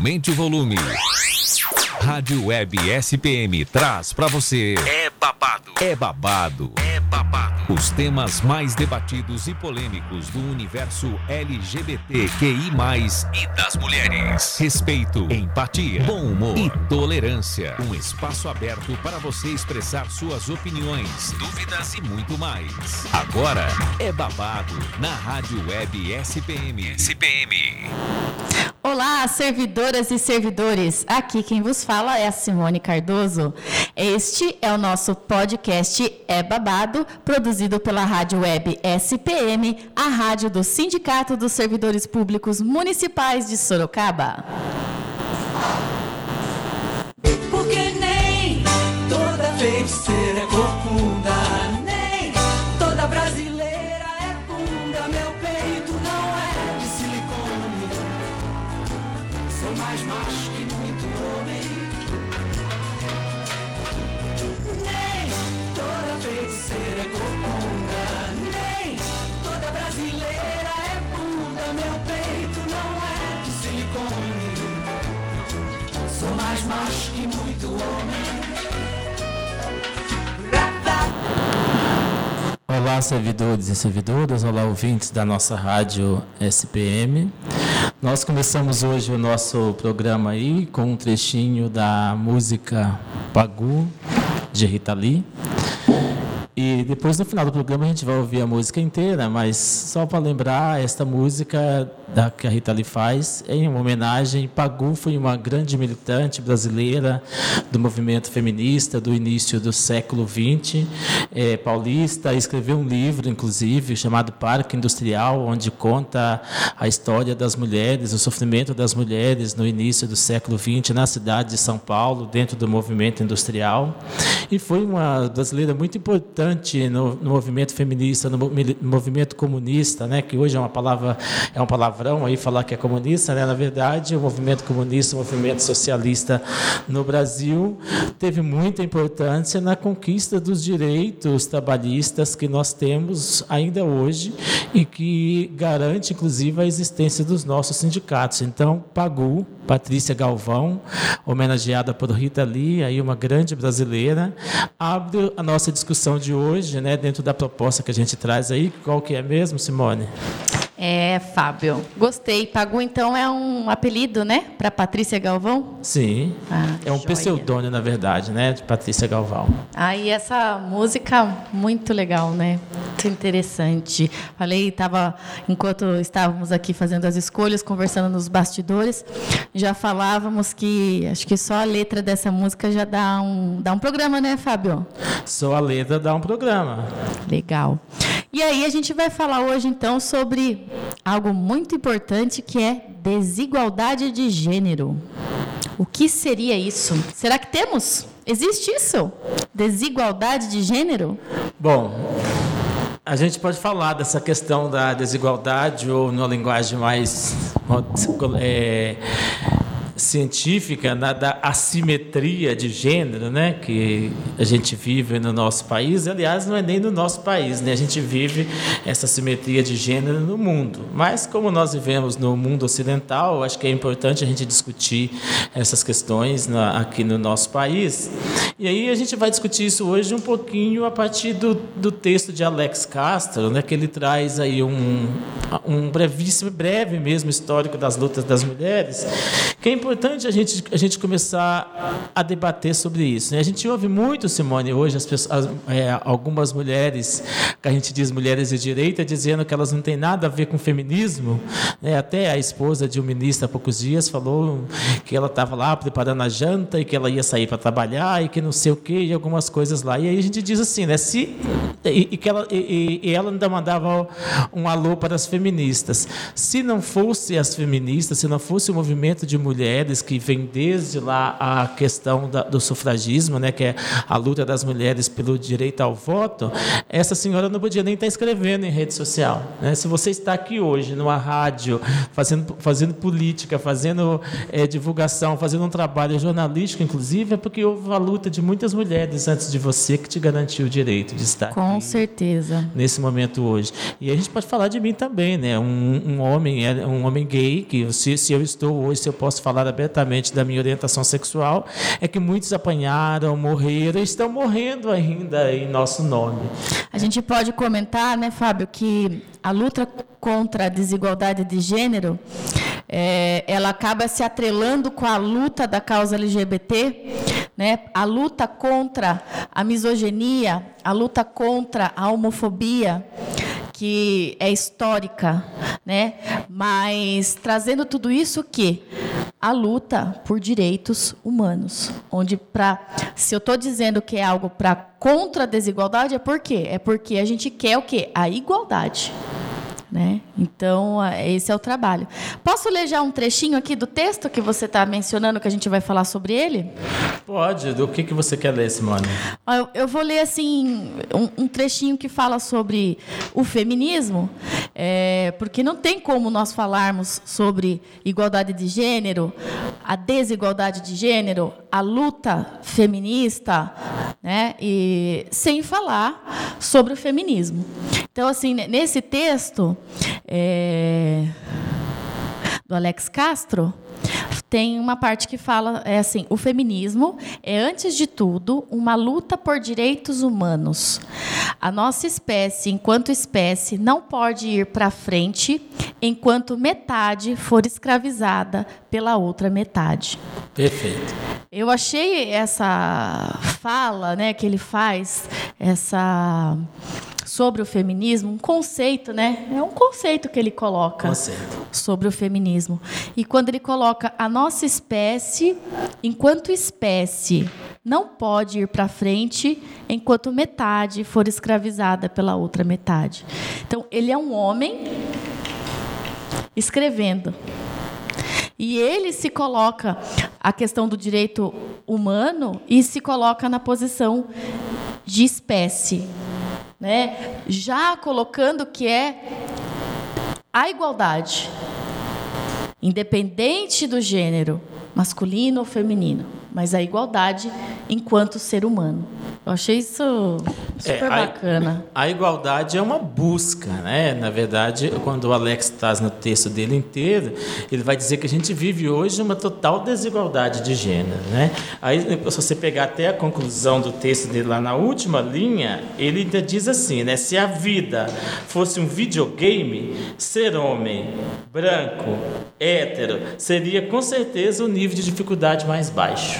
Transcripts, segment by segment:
Aumente o volume. Rádio Web SPM traz para você. É babado. É babado. É babado. Os temas mais debatidos e polêmicos do universo LGBTQI+, e das mulheres. Respeito, empatia, bom humor e tolerância. Um espaço aberto para você expressar suas opiniões, dúvidas e muito mais. Agora é babado na Rádio Web SPM. SPM. Olá, servidoras e servidores. Aqui quem vos fala é a Simone Cardoso. Este é o nosso podcast É Babado, produzido pela Rádio Web SPM, a rádio do Sindicato dos Servidores Públicos Municipais de Sorocaba. Porque nem toda macho que muito homem. Olá, servidores e servidoras, olá, ouvintes da nossa rádio SPM. Nós começamos hoje o nosso programa aí com um trechinho da música Pagu, de Rita Lee. E depois, no final do programa, a gente vai ouvir a música inteira, mas só para lembrar, esta música da, que a Rita Lee faz é em uma homenagem. Pagu foi uma grande militante brasileira do movimento feminista do início do século XX, é, paulista, escreveu um livro, inclusive, chamado Parque Industrial, onde conta a história das mulheres, o sofrimento das mulheres no início do século XX na cidade de São Paulo, dentro do movimento industrial. E foi uma brasileira muito importante no, no movimento feminista, no, no movimento comunista, né, que hoje é uma palavra, é um palavrão aí falar que é comunista, né? Na verdade, o movimento comunista, o movimento socialista no Brasil teve muita importância na conquista dos direitos trabalhistas que nós temos ainda hoje e que garante, inclusive, a existência dos nossos sindicatos. Então, Pagu, Patrícia Galvão, homenageada por Rita Lee, aí uma grande brasileira, abre a nossa discussão de hoje, né, dentro da proposta que a gente traz aí. Qual que é mesmo, Simone? É, Fábio. Gostei. Pagu, então, é um apelido, né? Para Patrícia Galvão? Sim. Ah, é um joia. pseudônimo, na verdade, né, de Patrícia Galvão. Aí essa música muito legal, né? Muito interessante. Falei, tava enquanto estávamos aqui fazendo as escolhas, conversando nos bastidores, já falávamos que acho que só a letra dessa música já dá um dá um programa, né, Fábio? Só a letra dá um programa. Legal. E aí a gente vai falar hoje então sobre algo muito importante que é desigualdade de gênero. O que seria isso? Será que temos? Existe isso? Desigualdade de gênero? Bom, a gente pode falar dessa questão da desigualdade ou numa linguagem mais é, científica, na, da assimetria de gênero, né, que a gente vive no nosso país. Aliás, não é nem no nosso país, né? A gente vive essa assimetria de gênero no mundo. Mas como nós vivemos no mundo ocidental, acho que é importante a gente discutir essas questões na, aqui no nosso país. E aí a gente vai discutir isso hoje um pouquinho a partir do, do texto de Alex Castro, né, que ele traz aí um, um brevíssimo, breve mesmo histórico das lutas das mulheres, que é importante a gente, a gente começar a debater sobre isso. Né? A gente ouve muito, Simone, hoje as pessoas, as, é, algumas mulheres, que a gente diz mulheres de direita, dizendo que elas não têm nada a ver com feminismo. Né? Até a esposa de um ministro há poucos dias falou que ela estava lá preparando a janta e que ela ia sair para trabalhar e que não sei o quê, e algumas coisas lá. E aí a gente diz assim, né? Se, e, e que ela, e, e ela ainda mandava um alô para as feministas. Se não fosse as feministas, se não fosse o movimento de mulheres que vem desde lá a questão da, do sufragismo, né, que é a luta das mulheres pelo direito ao voto, essa senhora não podia nem estar escrevendo em rede social. Né? Se você está aqui hoje numa rádio fazendo, fazendo política, fazendo é, divulgação, fazendo um trabalho jornalístico, inclusive, é porque houve a luta de muitas mulheres antes de você que te garantiu o direito de estar Com aqui certeza. nesse momento hoje. E a gente pode falar de mim também, né? Um, um homem, é, um homem gay que se, se eu estou hoje, se eu posso falar abertamente da minha orientação sexual, é que muitos apanharam, morreram e estão morrendo ainda em nosso nome. A gente pode comentar, né, Fábio, que a luta contra a desigualdade de gênero é, ela acaba se atrelando com a luta da causa LGBT, né? a luta contra a misoginia, a luta contra a homofobia, que é histórica, né? mas trazendo tudo isso que a luta por direitos humanos, onde para se eu estou dizendo que é algo para contra a desigualdade é por quê? É porque a gente quer o quê? A igualdade. Né? Então, esse é o trabalho. Posso ler já um trechinho aqui do texto que você está mencionando, que a gente vai falar sobre ele? Pode. Do que, que você quer ler, Simone? Eu, eu vou ler assim um, um, trechinho que fala sobre o feminismo, é, porque não tem como nós falarmos sobre igualdade de gênero, a desigualdade de gênero, a luta feminista, né? E sem falar sobre o feminismo. Então, assim, nesse texto é, do Alex Castro, tem uma parte que fala é assim: o feminismo é antes de tudo uma luta por direitos humanos. A nossa espécie, enquanto espécie, não pode ir para frente enquanto metade for escravizada pela outra metade. Perfeito. Eu achei essa fala, né, que ele faz, essa sobre o feminismo, um conceito, né? É um conceito que ele coloca conceito. sobre o feminismo. E quando ele coloca a nossa espécie, enquanto espécie, não pode ir para frente enquanto metade for escravizada pela outra metade. Então, ele é um homem escrevendo. E ele se coloca a questão do direito humano e se coloca na posição de espécie né? já colocando que é a igualdade, independente do gênero, masculino ou feminino, mas a igualdade enquanto ser humano. Eu achei isso super é, a, bacana. A igualdade é uma busca, né? Na verdade, quando o Alex traz no texto dele inteiro, ele vai dizer que a gente vive hoje uma total desigualdade de gênero, né? Aí, se você pegar até a conclusão do texto dele lá na última linha, ele ainda diz assim, né? Se a vida fosse um videogame, ser homem, branco, hétero, seria com certeza o nível de dificuldade mais baixo.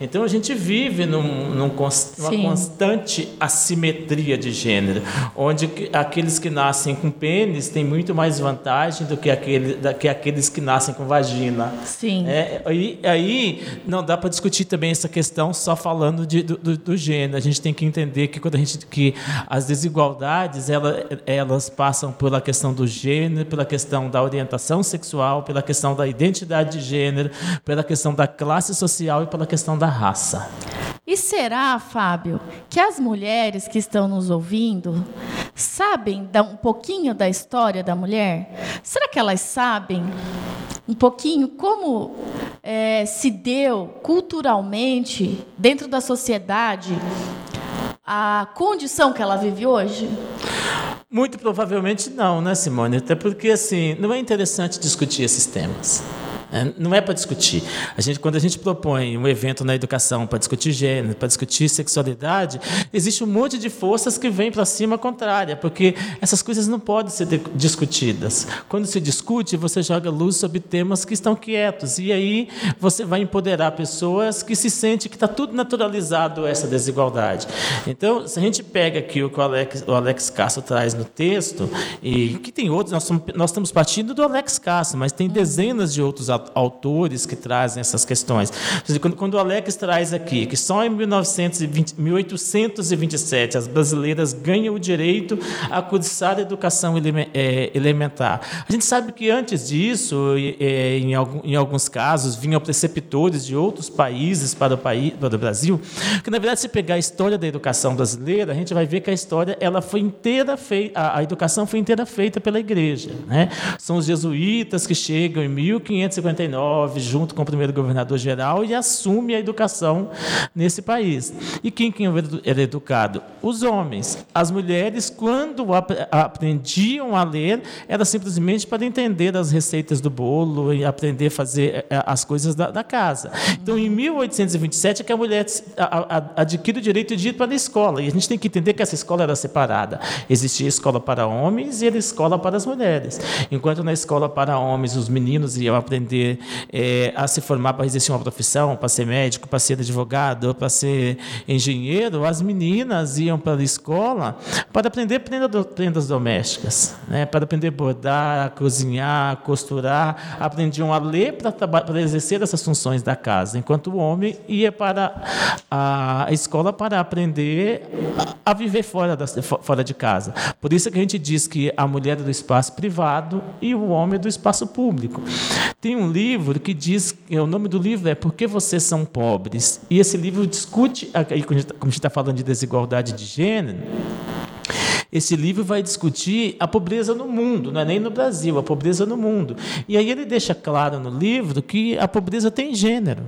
Então a gente vive num, num numa constante assimetria de gênero, onde aqueles que nascem com pênis têm muito mais vantagem do que, aquele, da, que aqueles que nascem com vagina. Sim. É, aí, aí não dá para discutir também essa questão só falando de, do, do, do, gênero. A gente tem que entender que quando a gente que as desigualdades ela, elas passam pela questão do gênero, pela questão da orientação sexual, pela questão da identidade de gênero, pela questão da classe social e pela questão da da raça. E será, Fábio, que as mulheres que estão nos ouvindo sabem um pouquinho da história da mulher? Será que elas sabem um pouquinho como é, se deu culturalmente, dentro da sociedade, a condição que ela vive hoje? Muito provavelmente não, né, Simone? Até porque assim, não é interessante discutir esses temas. É, não é para discutir. A gente, quando a gente propõe um evento na educação para discutir gênero, para discutir sexualidade, existe um monte de forças que vêm para cima contrária, porque essas coisas não podem ser discutidas. Quando se discute, você joga luz sobre temas que estão quietos, e aí você vai empoderar pessoas que se sentem que está tudo naturalizado essa desigualdade. Então, se a gente pega aqui o que o Alex, o Alex Castro traz no texto, e que tem outros, nós, somos, nós estamos partindo do Alex Castro, mas tem dezenas de outros autores que trazem essas questões. Quando, o Alex traz aqui que só em 1920, 1827 as brasileiras ganham o direito a cursar a educação é, elementar. A gente sabe que antes disso, é, em, alguns casos, vinham preceptores de outros países para o, país, para o Brasil, que na verdade, se pegar a história da educação brasileira, a gente vai ver que a história ela foi inteira feita, a, a educação foi inteira feita pela igreja. Né? São os jesuítas que chegam em 1500 1959, junto com o primeiro governador geral, e assume a educação nesse país. E quem, quem era educado? Os homens. As mulheres, quando ap aprendiam a ler, era simplesmente para entender as receitas do bolo e aprender a fazer eh, as coisas da, da casa. Então, em 1827 é que a mulher adquire o direito de ir para a escola. E a gente tem que entender que essa escola era separada. Existia escola para homens e era escola para as mulheres. Enquanto na escola para homens os meninos iam aprender é, a se formar para exercer uma profissão, para ser médico, para ser advogado, para ser engenheiro, as meninas iam para a escola para aprender prendas domésticas, né? para aprender a bordar, cozinhar, costurar, aprendiam a ler para, para exercer essas funções da casa, enquanto o homem ia para a escola para aprender a viver fora, da, fora de casa. Por isso que a gente diz que a mulher é do espaço privado e o homem é do espaço público. Tem um livro que diz, o nome do livro é Por que Vocês São Pobres? E esse livro discute, aí, como a gente está falando de desigualdade de gênero, esse livro vai discutir a pobreza no mundo, não é nem no Brasil, a pobreza no mundo. E aí ele deixa claro no livro que a pobreza tem gênero.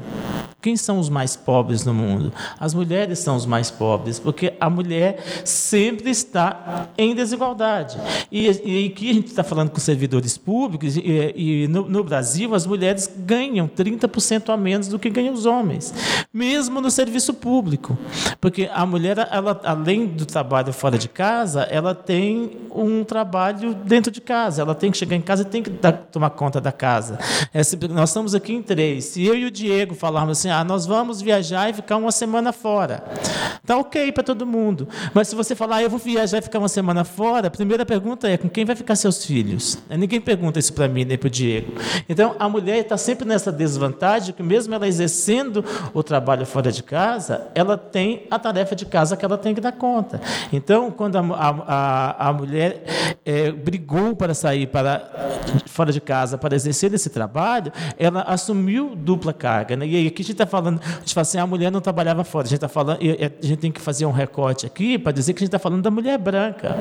Quem são os mais pobres no mundo? As mulheres são os mais pobres, porque a mulher sempre está em desigualdade. E, e aqui a gente está falando com servidores públicos, e, e no, no, Brasil as mulheres ganham 30% a menos do que ganham os homens, mesmo no serviço público. Porque a mulher, ela, além do trabalho fora de casa, ela tem um trabalho dentro de casa. Ela tem que chegar em casa e tem que dar, tomar conta da casa. É, nós estamos aqui em três. Se eu e o Diego falarmos assim, ah, nós vamos viajar e ficar uma semana fora, tá ok para todo mundo. Mas se você falar, ah, eu vou viajar e ficar uma semana fora, a primeira pergunta é com quem vai ficar seus filhos? Ninguém pergunta isso para mim nem para o Diego. Então a mulher está sempre nessa desvantagem que mesmo ela exercendo o trabalho fora de casa, ela tem a tarefa de casa que ela tem que dar conta. Então quando a, a a, a mulher é, brigou para sair para fora de casa para exercer esse trabalho, ela assumiu dupla carga. Né? E aqui a gente está falando, a gente fala assim, a mulher não trabalhava fora. A gente está falando, a gente tem que fazer um recorte aqui para dizer que a gente está falando da mulher branca,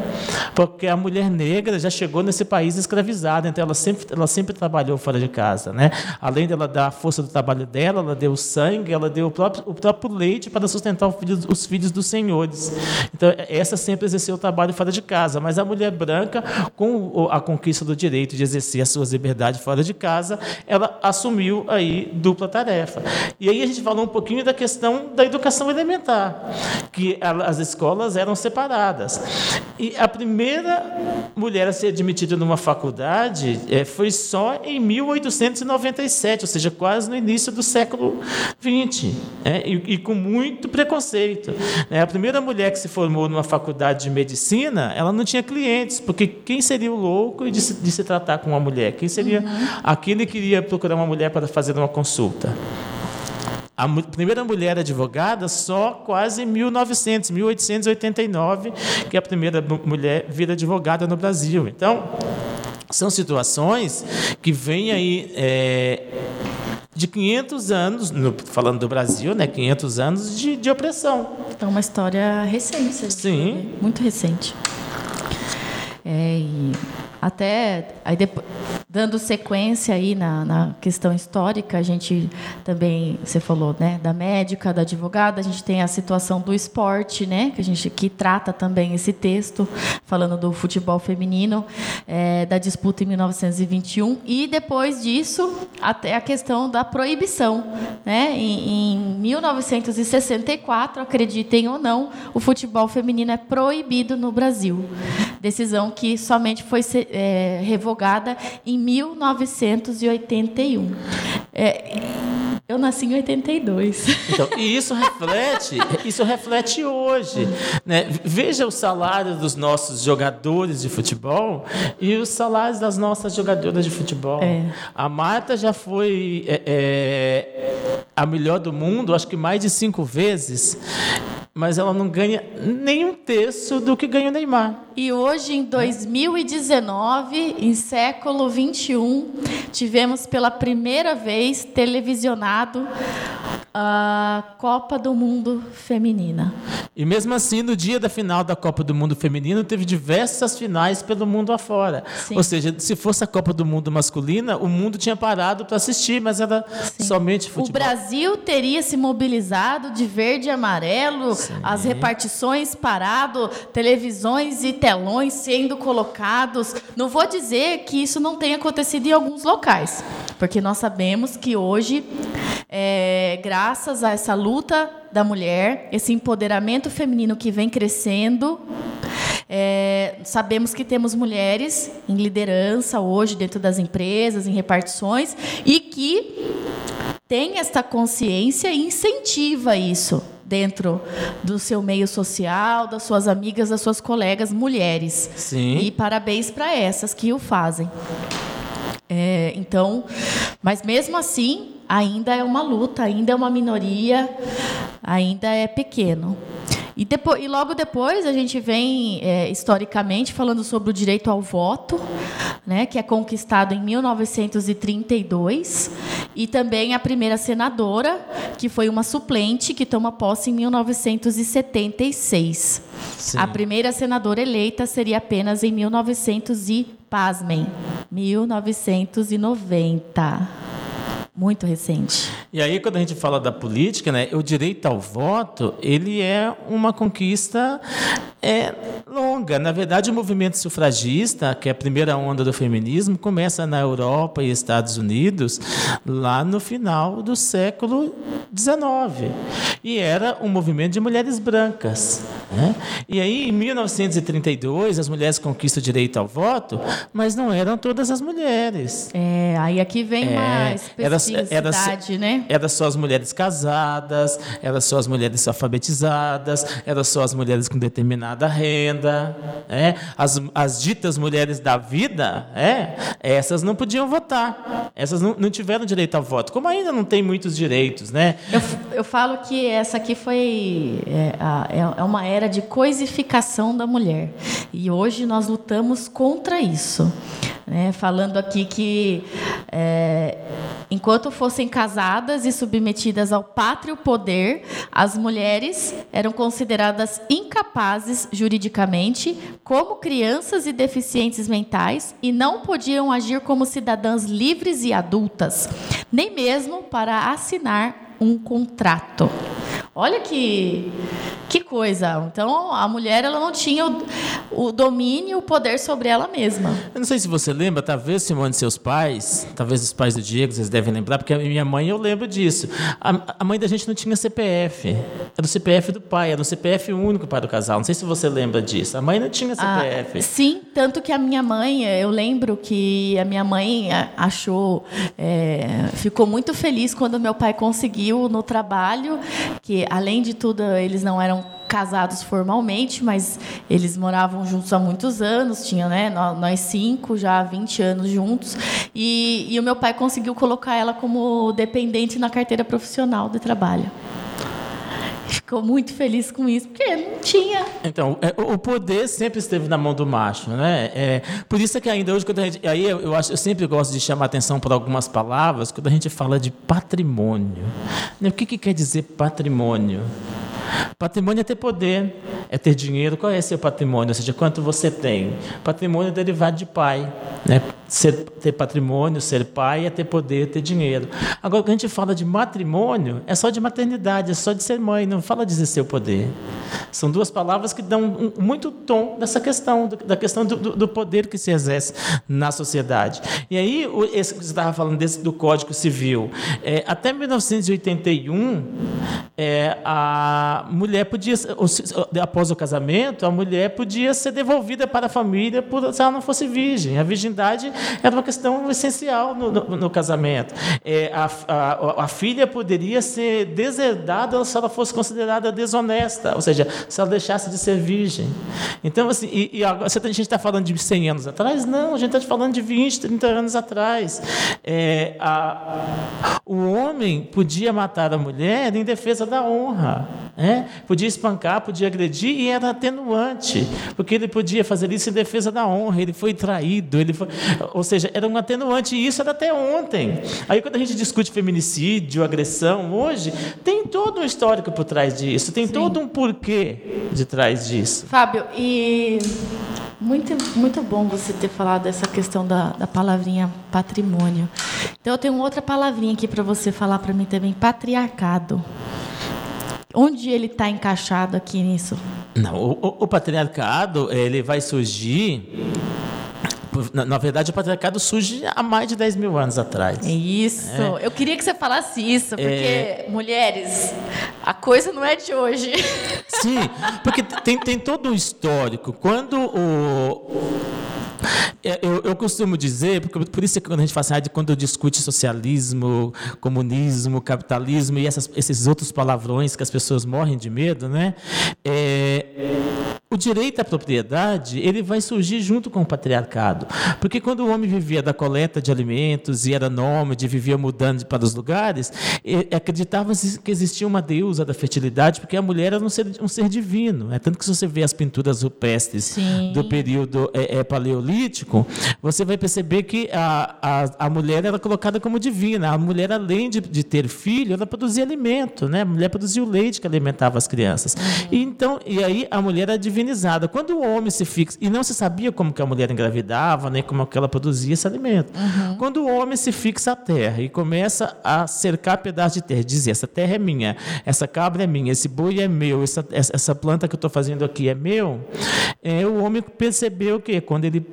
porque a mulher negra já chegou nesse país escravizada, então ela sempre, ela sempre trabalhou fora de casa, né? Além dela dar a força do trabalho dela, ela deu sangue, ela deu o próprio, o próprio leite para sustentar filho, os filhos dos senhores. Então essa sempre exerceu o trabalho fora de casa, mas a mulher branca, com a conquista do direito de exercer as suas liberdades fora de casa, ela assumiu aí dupla tarefa. E aí a gente falou um pouquinho da questão da educação elementar, que as escolas eram separadas. E a primeira mulher a ser admitida numa faculdade é, foi só em 1897, ou seja, quase no início do século XX, né? e, e, com muito preconceito. Né? A primeira mulher que se formou numa faculdade de medicina ela não tinha clientes, porque quem seria o louco de se, de se tratar com uma mulher? Quem seria uhum. aquele que iria procurar uma mulher para fazer uma consulta? A primeira mulher advogada só quase em 1900, 1889, que é a primeira mulher vira advogada no Brasil. Então, são situações que vêm aí é, de 500 anos, no, falando do Brasil, né, 500 anos de, de opressão. Então, uma história recente. Sim. Muito recente. É, e até aí depois, dando sequência aí na, na, questão histórica, a gente também, você falou, né, da médica, da advogada, a gente tem a situação do esporte, né, que a gente que trata também esse texto, falando do futebol feminino, é, da disputa em 1921 e depois disso até a questão da proibição, né, em, em 1964, acreditem ou não, o futebol feminino é proibido no Brasil. Decisão que somente foi é, revogada em 1981. É, eu nasci em 82. Então, e isso reflete, isso reflete hoje. Né? Veja o salário dos nossos jogadores de futebol e os salários das nossas jogadoras de futebol. É. A Marta já foi é, é, a melhor do mundo, acho que mais de cinco vezes mas ela não ganha nem um terço do que ganha o Neymar. E hoje, em 2019, em século 21, tivemos pela primeira vez televisionado a Copa do Mundo Feminina. E mesmo assim, no dia da final da Copa do Mundo Feminino, teve diversas finais pelo mundo afora. Sim. Ou seja, se fosse a Copa do Mundo masculina, o mundo tinha parado para assistir, mas era somente O futebol. Brasil teria se mobilizado de verde e amarelo, as repartições parado, televisões e telões sendo colocados. Não vou dizer que isso não tenha acontecido em alguns locais, porque nós sabemos que hoje, é, graças a essa luta da mulher, esse empoderamento feminino que vem crescendo, é, sabemos que temos mulheres em liderança hoje dentro das empresas, em repartições, e que tem esta consciência e incentiva isso dentro do seu meio social, das suas amigas, das suas colegas mulheres. Sim. E parabéns para essas que o fazem. É, então, mas mesmo assim, ainda é uma luta, ainda é uma minoria, ainda é pequeno. E, depois, e logo depois a gente vem, é, historicamente, falando sobre o direito ao voto, né, que é conquistado em 1932, e também a primeira senadora, que foi uma suplente, que toma posse em 1976. Sim. A primeira senadora eleita seria apenas em 1900 e, pasmem, 1990. Muito recente. E aí, quando a gente fala da política, né, o direito ao voto, ele é uma conquista é, longa. Na verdade, o movimento sufragista, que é a primeira onda do feminismo, começa na Europa e Estados Unidos lá no final do século XIX. E era um movimento de mulheres brancas. Né? E aí, em 1932, as mulheres conquistam o direito ao voto, mas não eram todas as mulheres. É, aí aqui vem É, era, era, especificidade, né? era só as mulheres casadas, era só as mulheres alfabetizadas, era só as mulheres com determinada renda, é? as, as ditas mulheres da vida, é? essas não podiam votar, essas não, não tiveram direito ao voto, como ainda não tem muitos direitos, né? Eu, eu falo que essa aqui foi é, a- é- é uma era de coisificação da mulher. E hoje nós lutamos contra isso. né? Falando aqui que é, enquanto fossem casadas e submetidas ao pátrio poder, as mulheres eram consideradas incapazes juridicamente, como crianças e deficientes mentais, e não podiam agir como cidadãs livres e adultas, nem mesmo para assinar um contrato. Olha que que coisa. Então a mulher ela não tinha o, o domínio, e o poder sobre ela mesma. Eu não sei se você lembra, talvez, Simone, seus pais, talvez os pais do Diego, vocês devem lembrar, porque a minha mãe, eu lembro disso. A, a mãe da gente não tinha CPF. Era o CPF do pai, era o CPF único para o casal. Não sei se você lembra disso. A mãe não tinha Ah, CPF. sim, tanto que a minha mãe, eu lembro que a minha mãe achou, eh, ficou muito feliz quando meu pai conseguiu no trabalho, que além de tudo eles não eram casados formalmente, mas eles moravam juntos há muitos anos, tinha, né, nó- nós cinco já há 20 anos juntos, e, e o meu pai conseguiu colocar ela como dependente na carteira profissional de trabalho. Ficou muito feliz com isso, porque não tinha Então, é, o poder sempre esteve na mão do macho, né? É, por isso é que ainda hoje, quando a gente, aí eu, eu acho, eu sempre gosto de chamar atenção para algumas palavras quando a gente fala de patrimônio. Né? O que, que quer dizer patrimônio? Patrimônio é ter poder, é ter dinheiro. Qual é seu patrimônio? Ou seja, quanto você tem? Patrimônio é derivado de pai. Né? Ser, ter patrimônio, ser pai é ter poder, ter dinheiro. Agora, quando a gente fala de matrimônio, é só de maternidade, é só de ser mãe, não fala de exercer o poder. São duas palavras que dão um- muito tom dessa questão, da questão do, do- do poder que se exerce na sociedade. E aí, o- esse que você estava falando desse, do Código Civil, é, até 1981, é, a mulher podia, após o casamento, a mulher podia ser devolvida para a família por, se ela não fosse virgem. A virgindade era uma questão essencial no, no- no casamento. É, a, a- a filha poderia ser deserdada se ela fosse considerada desonesta, ou seja, se ela deixasse de ser virgem. Então, assim, e, e agora, você- a gente está falando de 100 anos atrás? Não, a gente está falando de 20, 30 anos atrás. É, a- o homem podia matar a mulher em defesa da honra. É? Podia espancar, podia agredir e era atenuante, porque ele podia fazer isso em defesa da honra. Ele foi traído, ele foi... ou seja, era um atenuante e isso era até ontem. Aí, quando a gente discute feminicídio, agressão, hoje, tem todo um histórico por trás disso, tem Sim. todo um porquê de trás disso. Fábio, e muito, muito bom você ter falado dessa questão da, da palavrinha patrimônio. Então, eu tenho outra palavrinha aqui para você falar para mim também: patriarcado. Onde ele está encaixado aqui nisso? Não, o, o, patriarcado ele vai surgir na, na, verdade, o patriarcado surge há mais de 10 mil anos atrás. Isso. É. Eu queria que você falasse isso, porque, é. mulheres, a coisa não é de hoje. Sim, porque tem, tem todo um histórico. Quando o é, eu, eu, costumo dizer, porque por isso é que quando a gente fala assim, quando discute socialismo, comunismo, capitalismo e essas, esses outros palavrões que as pessoas morrem de medo, né? É, o direito à propriedade ele vai surgir junto com o patriarcado, porque quando o homem vivia da coleta de alimentos e era nômade, vivia mudando para os lugares, acreditava que existia uma deusa da fertilidade, porque a mulher era um ser, um ser divino. É tanto que se você vê as pinturas rupestres Sim. do período é, é, paleolítico, você vai perceber que a, a, a mulher era colocada como divina. A mulher, além de, de ter filho, ela produzia alimento, né? A mulher produzia o leite que alimentava as crianças. Uhum. E então, e aí a mulher era Quando o homem se fixa, e não se sabia como que a mulher engravidava, nem como que ela produzia esse alimento. Uhum. Quando o homem se fixa à terra e começa a cercar pedaços de terra, dizer, essa terra é minha, essa cabra é minha, esse boi é meu, essa, essa planta que eu estou fazendo aqui é meu, é, o homem percebeu que quando ele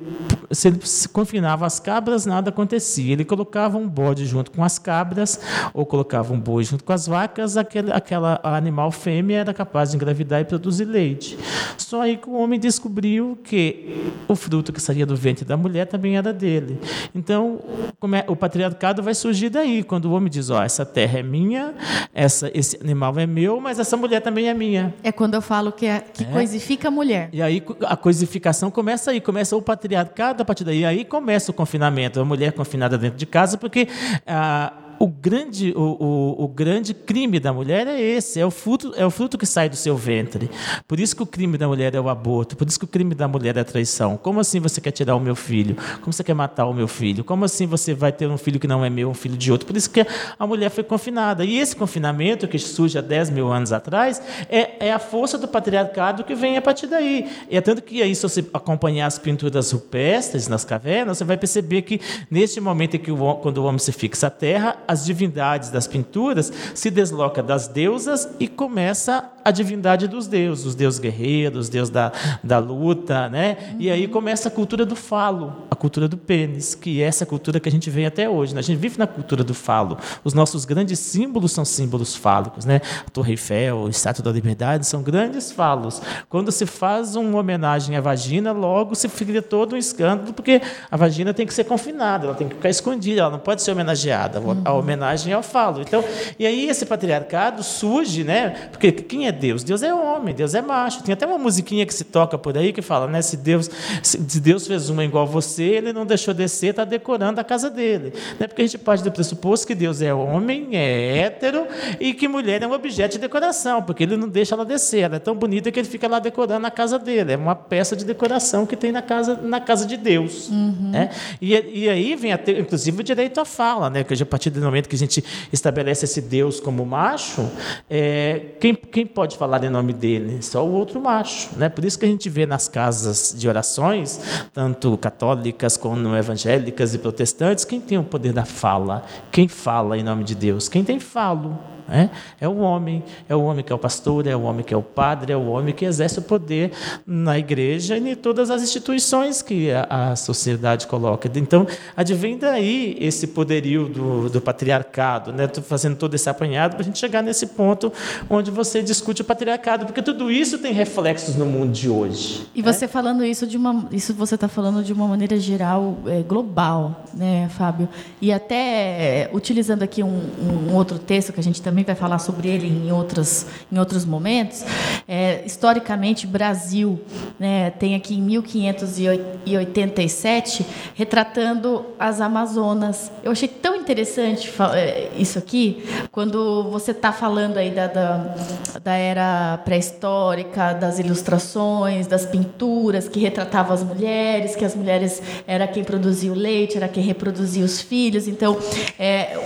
se ele confinava as cabras, nada acontecia. Ele colocava um bode junto com as cabras, ou colocava um boi junto com as vacas, aquele, aquela animal fêmea era capaz de engravidar e produzir leite. Só aí que o homem descobriu que o fruto que saía do ventre da mulher também era dele. Então, é, o patriarcado vai surgir daí, quando o homem diz: Ó, oh, essa terra é minha, essa, esse animal é meu, mas essa mulher também é minha. É quando eu falo que, é, que é. coisifica a mulher. E aí a coisificação começa aí, começa o patriarcado a partir daí. Aí começa o confinamento, a mulher confinada dentro de casa, porque. Ah, o grande, o, o, o, grande crime da mulher é esse, é o, fruto, é o fruto que sai do seu ventre. Por isso que o crime da mulher é o aborto, por isso que o crime da mulher é a traição. Como assim você quer tirar o meu filho? Como você quer matar o meu filho? Como assim você vai ter um filho que não é meu, um filho de outro? Por isso que a mulher foi confinada. E esse confinamento, que surge há 10 mil anos atrás, é, é a força do patriarcado que vem a partir daí. E é tanto que aí, se você acompanhar as pinturas rupestres nas cavernas, você vai perceber que neste momento em que o, quando o homem se fixa à terra, as divindades das pinturas se desloca das deusas e começa a divindade dos deuses, os deuses guerreiros, os deuses da, da luta, né? Uhum. E aí começa a cultura do falo, a cultura do pênis, que é essa cultura que a gente vê até hoje. Né? A gente vive na cultura do falo. Os nossos grandes símbolos são símbolos fálicos, né? A Torre Eiffel, o Estátua da Liberdade são grandes falos. Quando se faz uma homenagem à vagina, logo se cria todo um escândalo, porque a vagina tem que ser confinada, ela tem que ficar escondida, ela não pode ser homenageada. Uhum. A homenagem é ao falo. Então, e aí esse patriarcado surge, né? Porque quem é Deus? Deus é homem, Deus é macho. Tem até uma musiquinha que se toca por aí que fala, né? Se Deus, se Deus fez uma igual você, ele não deixou descer, está decorando a casa dele. Né? Porque a gente parte do pressuposto que Deus é homem, é hétero e que mulher é um objeto de decoração, porque ele não deixa ela descer. Ela é tão bonita que ele fica lá decorando a casa dele. É uma peça de decoração que tem na casa, na casa de Deus. Uhum. Né? E, e aí vem, até, inclusive, o direito à fala, né? que a partir do momento que a gente estabelece esse Deus como macho, é, quem, quem pode pode falar em nome dele, só o outro macho. Né? Por isso que a gente vê nas casas de orações, tanto católicas como evangélicas e protestantes, quem tem o poder da fala? Quem fala em nome de Deus? Quem tem falo? É, é o homem, é o homem que é o pastor, é o homem que é o padre, é o homem que exerce o poder na igreja e em todas as instituições que a, a sociedade coloca. Então, advém daí esse poderio do, do patriarcado, né? Estou fazendo todo esse apanhado para a gente chegar nesse ponto onde você discute o patriarcado, porque tudo isso tem reflexos no mundo de hoje. E você falando isso de uma, isso você está falando de uma maneira geral, é, global, né, Fábio? E até é, utilizando aqui um, um outro texto que a gente também também vai falar sobre ele em outros, em outros momentos. É, historicamente, Brasil né, tem aqui em 1587 retratando as Amazonas. Eu achei tão interessante é, isso aqui, quando você está falando aí da, da, da era pré-histórica, das ilustrações, das pinturas que retratavam as mulheres, que as mulheres era quem produzia o leite, era quem reproduzia os filhos. Então, é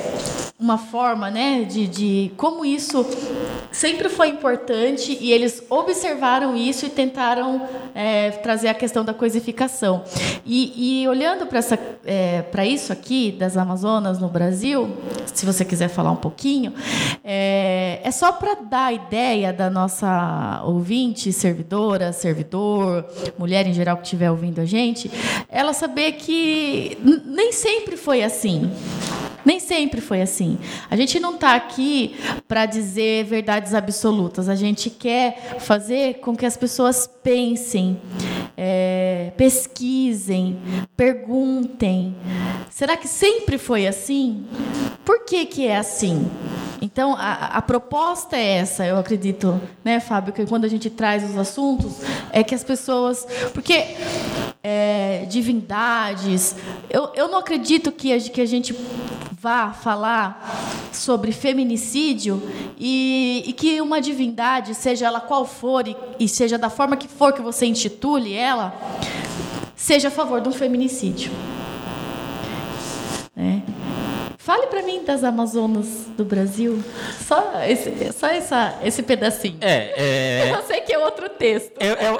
uma forma né, de, de como isso sempre foi importante e eles observaram isso e tentaram é, trazer a questão da coisificação. E, e olhando para é, isso aqui, das Amazonas no Brasil, se você quiser falar um pouquinho, é, é só para dar a ideia da nossa ouvinte, servidora, servidor, mulher em geral que estiver ouvindo a gente, ela saber que nem sempre foi assim. Nem sempre foi assim. A gente não está aqui para dizer verdades absolutas. A gente quer fazer com que as pessoas pensem, é, pesquisem, perguntem. Será que sempre foi assim? Por que, que é assim? Então, a, a, proposta é essa, eu acredito, né, Fábio, que quando a gente traz os assuntos, é que as pessoas. Porque é, divindades. Eu, eu não acredito que a, que a gente vá falar sobre feminicídio e, e, que uma divindade, seja ela qual for e, e seja da forma que for que você intitule ela, seja a favor de um feminicídio. É. Fale para mim das Amazonas do Brasil. Só esse, só essa, esse pedacinho. É, é... Eu sei que é outro texto. Eu, eu...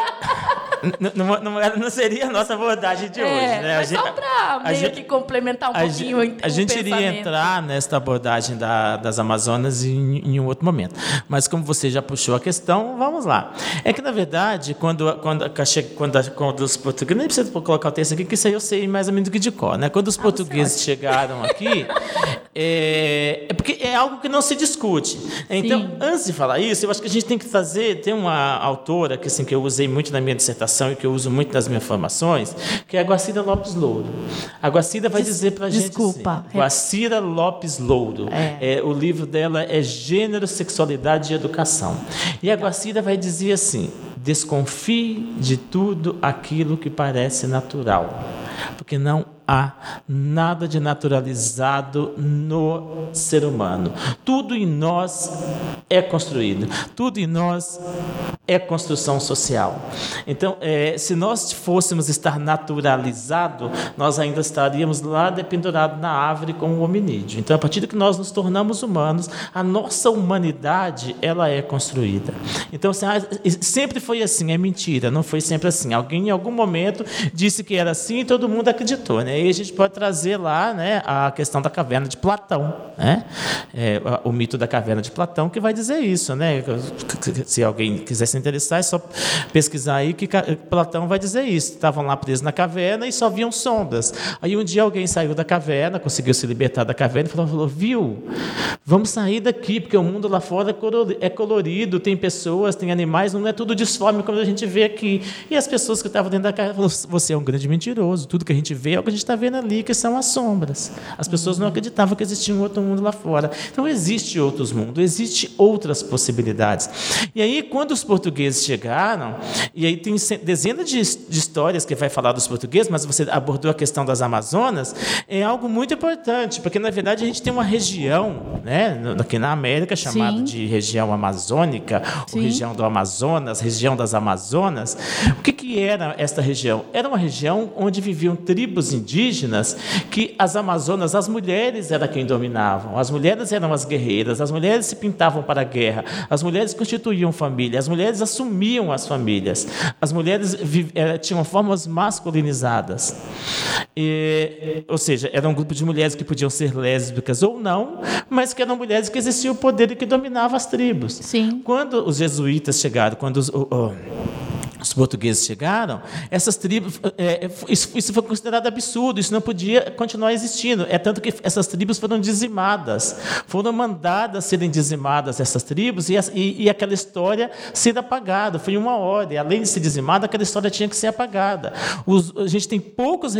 não, não, não, seria a nossa abordagem de é, hoje, né? Mas só para meio gente, que complementar um a pouquinho gente, A gente iria entrar nesta abordagem da, das Amazonas em, em, um outro momento. Mas como você já puxou a questão, vamos lá. É que, na verdade, quando, quando, quando, quando os portugueses... Nem precisa colocar o texto aqui, que isso aí eu sei mais ou menos do que de cor. Né? Quando os ah, portugueses chegaram aqui... É, é, porque é algo que não se discute. Então, Sim. antes de falar isso, eu acho que a gente tem que fazer. Tem uma autora que, assim, que eu usei muito na minha dissertação e que eu uso muito nas minhas formações, que é a Guacira Lopes Louro. A Guacira vai Des, dizer para a gente. Desculpa. Assim, Guacira Lopes Louro. É. é. o livro dela é Gênero, Sexualidade e Educação. E a Guacira vai dizer assim: desconfie de tudo aquilo que parece natural, porque não há nada de naturalizado no ser humano. Tudo em nós é construído, tudo em nós é construção social. Então, é, se nós fôssemos estar naturalizado, nós ainda estaríamos lá dependurados na árvore com o hominídeo. Então, a partir do que nós nos tornamos humanos, a nossa humanidade ela é construída. Então, sempre foi assim, é mentira, não foi sempre assim. Alguém em algum momento disse que era assim e todo mundo acreditou, né? Aí a gente pode trazer lá né, a questão da caverna de Platão, né? É, o mito da caverna de Platão que vai dizer isso, né? Se alguém quiser se interessar, é só pesquisar aí que Platão vai dizer isso. Estavam lá presos na caverna e só viam sombras. Aí um dia alguém saiu da caverna, conseguiu se libertar da caverna e falou, viu, vamos sair daqui porque o mundo lá fora é colorido, tem pessoas, tem animais, não é tudo disforme como a gente vê aqui. E as pessoas que estavam dentro da caverna falaram, você é um grande mentiroso, tudo que a gente vê é o que a gente está vendo ali, que são as sombras. As pessoas não acreditavam que existia um outro mundo lá fora. Então, existe outros mundos, existe outras possibilidades. E aí, quando os portugueses chegaram, e aí tem dezenas de, de histórias que vai falar dos portugueses, mas você abordou a questão das Amazonas, é algo muito importante, porque, na verdade, a gente tem uma região, né, aqui na América, chamada de região amazônica, ou região do Amazonas, região das Amazonas. O que, que era esta região? Era uma região onde viviam tribos indígenas indígenas que as Amazonas, as mulheres eram quem dominavam, as mulheres eram as guerreiras, as mulheres se pintavam para a guerra, as mulheres constituíam família, as mulheres assumiam as famílias, as mulheres eh, tinham formas masculinizadas. E, ou seja, era um grupo de mulheres que podiam ser lésbicas ou não, mas que eram mulheres que exerciam o poder e que dominavam as tribos. Sim. Quando os jesuítas chegaram, quando os, os portugueses chegaram, essas tribos, é, é isso, isso, foi considerado absurdo, isso não podia continuar existindo. É tanto que essas tribos foram dizimadas, foram mandadas serem dizimadas essas tribos e, e, e aquela história ser apagada. Foi uma e além de ser dizimada, aquela história tinha que ser apagada. Os, a gente tem poucos,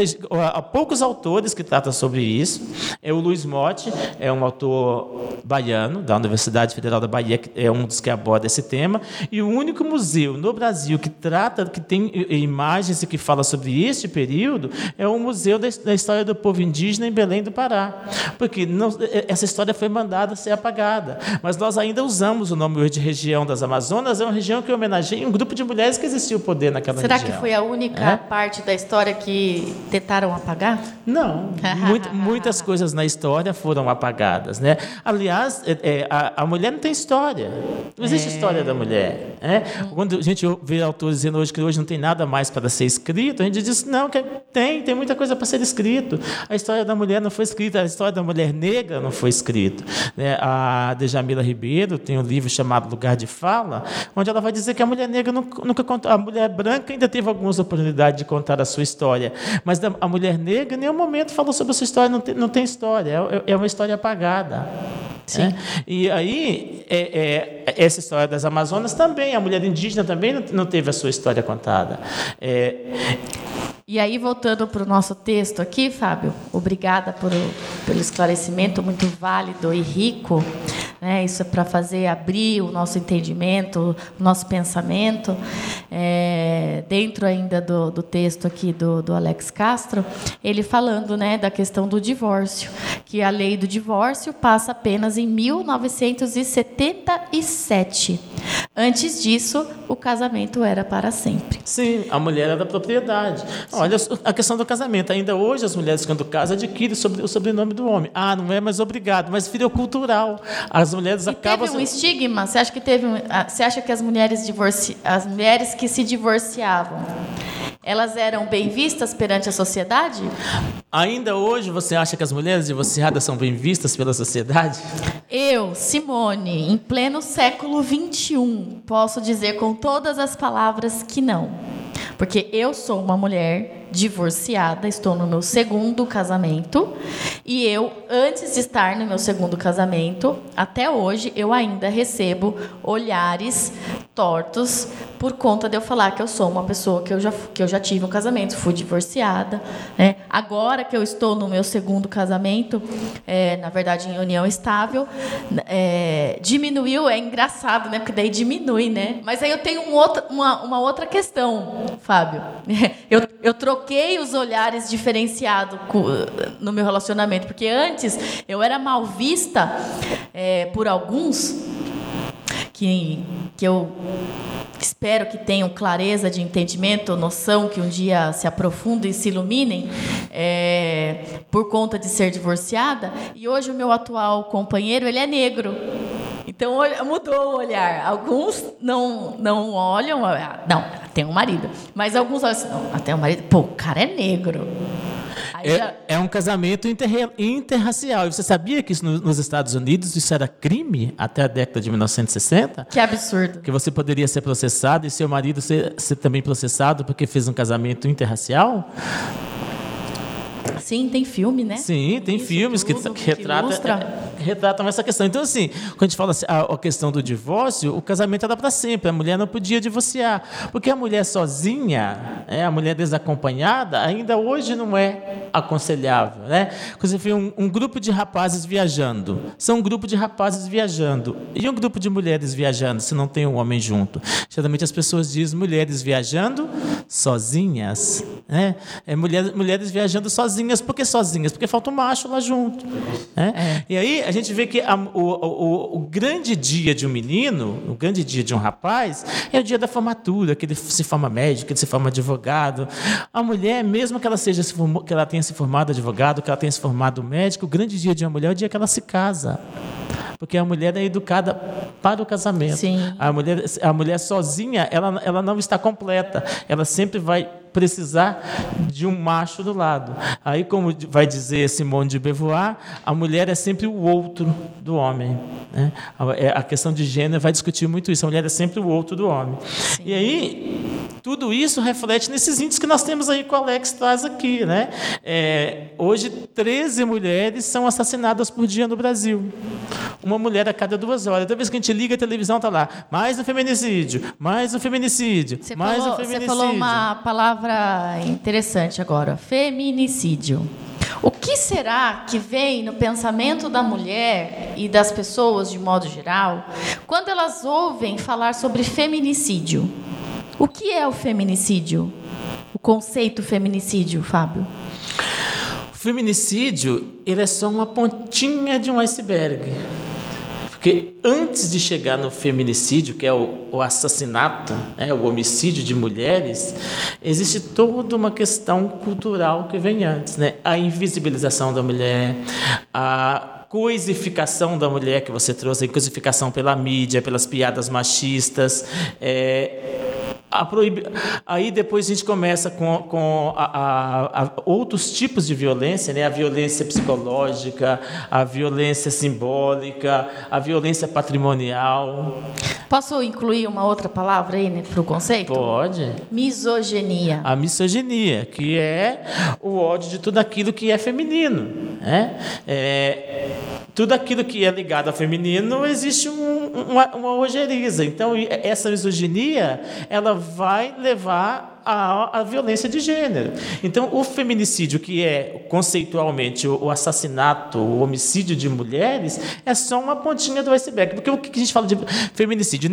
poucos autores que tratam sobre isso. É o Luiz Motti, é um autor baiano, da Universidade Federal da Bahia, é um dos que aborda esse tema, e o único museu no Brasil que trata, que tem imagens e que fala sobre este período, é o Museu da História do Povo Indígena em Belém do Pará. Porque não, essa história foi mandada ser apagada. Mas nós ainda usamos o nome hoje de região das Amazonas, é uma região que homenageia um grupo de mulheres que existiu o poder naquela Será região. Será que foi a única é? parte da história que tentaram apagar? Não. Muita, muitas coisas na história foram apagadas. Né? Aliás, é, é, a, a, mulher não tem história. Não existe é. história da mulher. Né? Quando a gente vê autores dizendo hoje que hoje não tem nada mais para ser escrito, a gente diz não, que tem, tem muita coisa para ser escrito. A história da mulher não foi escrita, a história da mulher negra não foi escrita. Né? A Dejamila Ribeiro tem um livro chamado Lugar de Fala, onde ela vai dizer que a mulher negra nunca, contou, a mulher branca ainda teve algumas oportunidades de contar a sua história, mas a mulher negra em nenhum momento falou sobre a sua história, não tem, não tem história, é, é uma história apagada. Sim. E aí, é, é, essa história das Amazonas também, a mulher indígena também não, não teve a sua história contada. É, e aí, voltando para o nosso texto aqui, Fábio, obrigada por, pelo esclarecimento muito válido e rico. Né? Isso é para fazer abrir o nosso entendimento, o nosso pensamento. É, dentro ainda do, do texto aqui do, do, Alex Castro, ele falando né, da questão do divórcio, que a lei do divórcio passa apenas em 1977. Antes disso, o casamento era para sempre. Sim, a mulher era propriedade. Olha a questão do casamento. Ainda hoje, as mulheres, quando casam, adquirem o sobrenome do homem. Ah, não é mais obrigado, mas filho cultural. As mulheres e acabam. Teve um estigma? Você acha que teve um... Ah, você acha que as mulheres, divorci... as mulheres que se divorciavam elas eram bem vistas perante a sociedade? Ainda hoje você acha que as mulheres divorciadas são bem vistas pela sociedade? Eu, Simone, em pleno século XXI, posso dizer com todas as palavras que não. Porque eu sou uma mulher divorciada, estou no meu segundo casamento. E eu, antes de estar no meu segundo casamento, até hoje, eu ainda recebo olhares tortos por conta de eu falar que eu sou uma pessoa que eu já, que eu já tive um casamento, fui divorciada. Né? Agora que eu estou no meu segundo casamento, é, na verdade em união estável, é, diminuiu, é engraçado, né? Porque daí diminui, né? Mas aí eu tenho um outro, uma, uma outra questão, Fábio. Eu, eu troquei os olhares diferenciados no meu relacionamento, porque antes eu era mal vista é, por alguns que, que eu espero que tenham clareza de entendimento, noção, que um dia se aprofundem e se iluminem é, por conta de ser divorciada. E hoje o meu atual companheiro ele é negro. Então mudou o olhar. Alguns não não olham, ah, não, tem um marido. Mas alguns olham assim, não, até o marido, pô, o cara é negro. É, já... é, um casamento inter, interracial. E você sabia que isso no, nos Estados Unidos isso era crime até a década de 1960? Que absurdo. Que você poderia ser processado e seu marido ser, ser também processado porque fez um casamento interracial? Sim, tem filme, né? Sim, tem Isso, filmes que, que, retratam, que retratam essa questão. Então, assim, quando a gente fala assim, a, a questão do divórcio, o casamento era para sempre. A mulher não podia divorciar. Porque a mulher sozinha, é, a mulher desacompanhada, ainda hoje não é aconselhável. Né? Vê um, um grupo de rapazes viajando, são um grupo de rapazes viajando. E um grupo de mulheres viajando, se não tem um homem junto? Geralmente as pessoas dizem mulheres viajando sozinhas. Né? É, mulher, mulheres viajando sozinhas. Por que sozinhas? Porque falta um macho lá junto. Né? É. E aí a gente vê que a, o, o, o, grande dia de um menino, o grande dia de um rapaz, é o dia da formatura, que ele se forma médico, que ele se forma advogado. A mulher, mesmo que ela seja que ela tenha se formado advogado, que ela tenha se formado médico, o grande dia de uma mulher é o dia que ela se casa. porque a mulher é educada para o casamento. Sim. A mulher, a mulher sozinha, ela, ela não está completa. Ela sempre vai precisar de um macho do lado. Aí, como vai dizer Simone de Beauvoir, a mulher é sempre o outro do homem. Né? A, é, a questão de gênero vai discutir muito isso. A mulher é sempre o outro do homem. Sim. E aí, tudo isso reflete nesses índices que nós temos aí que o Alex traz aqui. Né? É, hoje, 13 mulheres são assassinadas por dia no Brasil. Uma mulher a cada duas horas. Toda vez que a gente liga a televisão, está lá. Mais um feminicídio, mais um feminicídio, você mais falou, um feminicídio. Você falou uma palavra interessante agora: feminicídio. O que será que vem no pensamento da mulher e das pessoas de modo geral quando elas ouvem falar sobre feminicídio? O que é o feminicídio? O conceito feminicídio, Fábio? O feminicídio ele é só uma pontinha de um iceberg. Porque antes de chegar no feminicídio, que é o, o assassinato, né, o homicídio de mulheres, existe toda uma questão cultural que vem antes. Né? A invisibilização da mulher, a coisificação da mulher que você trouxe, a coisificação pela mídia, pelas piadas machistas. É, Proib... Aí depois a gente começa com, com a, a, a outros tipos de violência, né? a violência psicológica, a violência simbólica, a violência patrimonial. Posso incluir uma outra palavra aí né, para o conceito? Pode. Misoginia. A misoginia, que é o ódio de tudo aquilo que é feminino. Né? É, tudo aquilo que é ligado ao feminino existe um, uma, uma ojeriza. Então, essa misoginia, ela vai levar a, a violência de gênero. Então, o feminicídio, que é conceitualmente o, assassinato, o homicídio de mulheres, é só uma pontinha do iceberg. Porque o que a gente fala de feminicídio?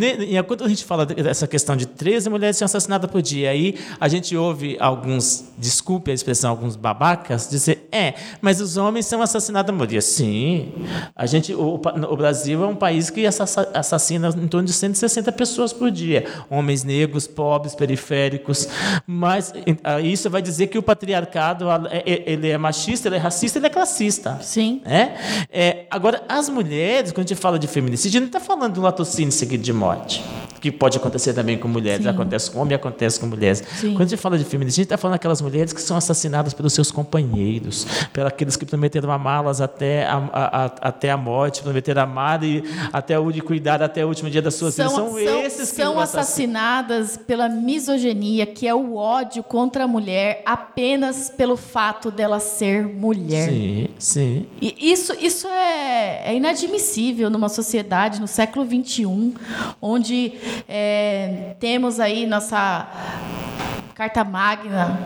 Quando a gente fala dessa questão de 13 mulheres sendo assassinadas por dia, aí a gente ouve alguns, desculpe a expressão, alguns babacas, dizer, é, mas os homens são assassinados por dia. Sim, a gente, o, o Brasil é um país que assassina em torno de 160 pessoas por dia. Homens negros, pobres, periféricos, mas ah, isso vai dizer que o patriarcado é, é, ele é machista, ele é racista, ele é classista. Sim. É? é agora, as mulheres, quando a gente fala de feminicídio, a gente não está falando de um latrocínio seguido de morte que pode acontecer também com mulheres, Sim. acontece com homem acontece com mulheres. Sim. Quando a gente fala de feminicídio, a gente está falando daquelas mulheres que são assassinadas pelos seus companheiros, pelos aqueles que prometeram amá-las até a, a, a, até a morte, prometeram amar e até o de cuidar até o último dia das suas vidas. São, são, esses que são assassinadas pela misoginia, que é o ódio contra a mulher apenas pelo fato dela ser mulher. Sim, sim. E isso, isso é, é inadmissível numa sociedade no século XXI, onde é, temos aí nossa Carta Magna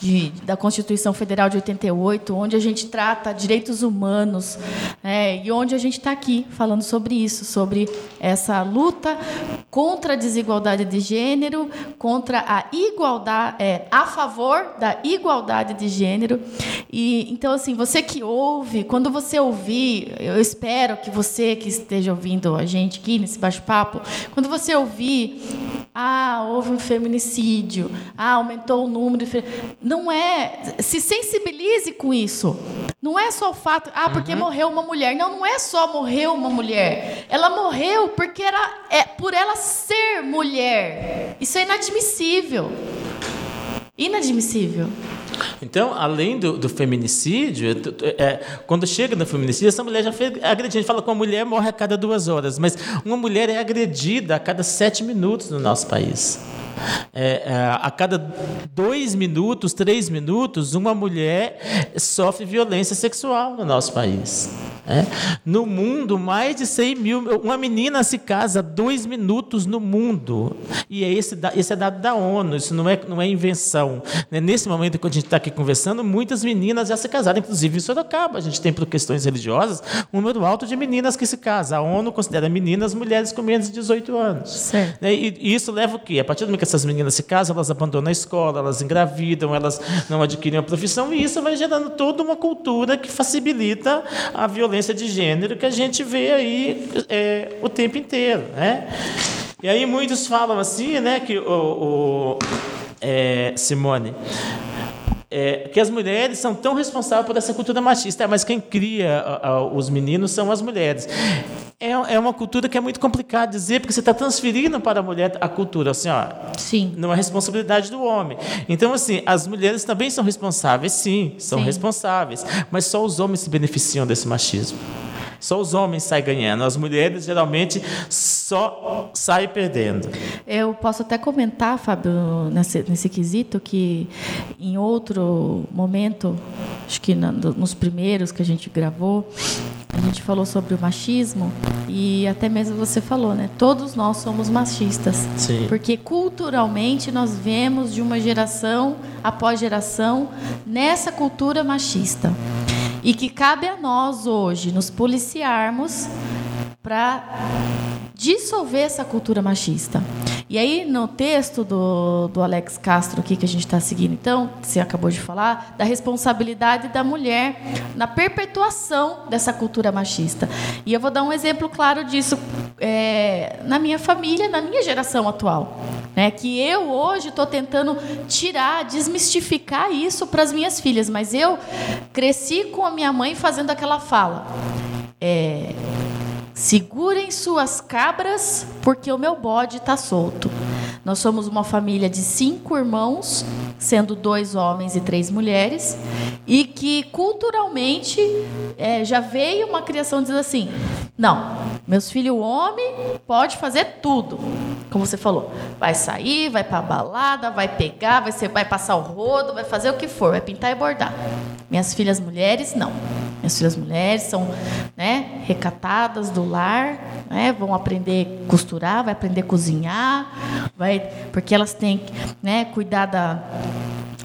de, da Constituição Federal de 88, onde a gente trata direitos humanos é, e onde a gente está aqui falando sobre isso, sobre essa luta contra a desigualdade de gênero, contra a igualdade, é, a favor da igualdade de gênero. E então assim, você que ouve, quando você ouvir, eu espero que você que esteja ouvindo a gente aqui nesse bate-papo, quando você ouvir, ah, houve um feminicídio, ah, aumentou o número de não é. Se sensibilize com isso. Não é só o fato, ah, porque uhum. morreu uma mulher. Não, não é só morreu uma mulher. Ela morreu porque era, é, por ela ser mulher. Isso é inadmissível. Inadmissível. Então, além do, do feminicídio, é, quando chega no feminicídio, essa mulher já foi agredida. A gente fala que uma mulher morre a cada duas horas, mas uma mulher é agredida a cada sete minutos no nosso país. É, é, a cada dois minutos, três minutos, uma mulher sofre violência sexual no nosso país. É. No mundo, mais de 100 mil. Uma menina se casa dois minutos no mundo. E é esse, esse é dado da ONU, isso não é, não é invenção. Né? Nesse momento que a gente está aqui conversando, muitas meninas já se casaram, inclusive em Sorocaba. A gente tem, por questões religiosas, um número alto de meninas que se casam. A ONU considera meninas mulheres com menos de 18 anos. Certo. Né? E, e isso leva o quê? A partir do momento que essas meninas se casam, elas abandonam a escola, elas engravidam, elas não adquirem a profissão, e isso vai gerando toda uma cultura que facilita a violência violência de gênero que a gente vê aí é, o tempo inteiro, né? E aí muitos falam assim, né, que o, o é, Simone, é, que as mulheres são tão responsáveis por essa cultura machista, mas quem cria a, a, os meninos são as mulheres. É, é uma cultura que é muito complicado dizer, porque você está transferindo para a mulher a cultura, assim, ó, Sim. não é responsabilidade do homem. Então, assim, as mulheres também são responsáveis, sim, são Sim. responsáveis, mas só os homens se beneficiam desse machismo. Só os homens saem ganhando, as mulheres geralmente só saem perdendo. Eu posso até comentar, Fábio, nesse, nesse quesito, que em outro momento, acho que na- nos primeiros que a gente gravou, a gente falou sobre o machismo e até mesmo você falou, né? Todos nós somos machistas. Sim. Porque culturalmente nós vemos de uma geração após geração nessa cultura machista. E que cabe a nós hoje nos policiarmos para dissolver essa cultura machista. E aí, no texto do, do Alex Castro aqui que a gente está seguindo, então, você acabou de falar, da responsabilidade da mulher na perpetuação dessa cultura machista. E eu vou dar um exemplo claro disso é, na minha família, na minha geração atual. Né, que eu hoje estou tentando tirar, desmistificar isso para as minhas filhas, mas eu cresci com a minha mãe fazendo aquela fala. É, Segurem suas cabras, porque o meu bode está solto. Nós somos uma família de cinco irmãos, sendo dois homens e três mulheres, e que culturalmente é, já veio uma criação dizendo assim: não, meus filhos homem pode fazer tudo, como você falou, vai sair, vai para balada, vai pegar, vai, ser, vai passar o rodo, vai fazer o que for, vai pintar e bordar. Minhas filhas mulheres não. Minhas filhas mulheres são né, recatadas do lar, né, vão aprender a costurar, vai aprender a cozinhar, vai, porque elas têm que né, cuidar da,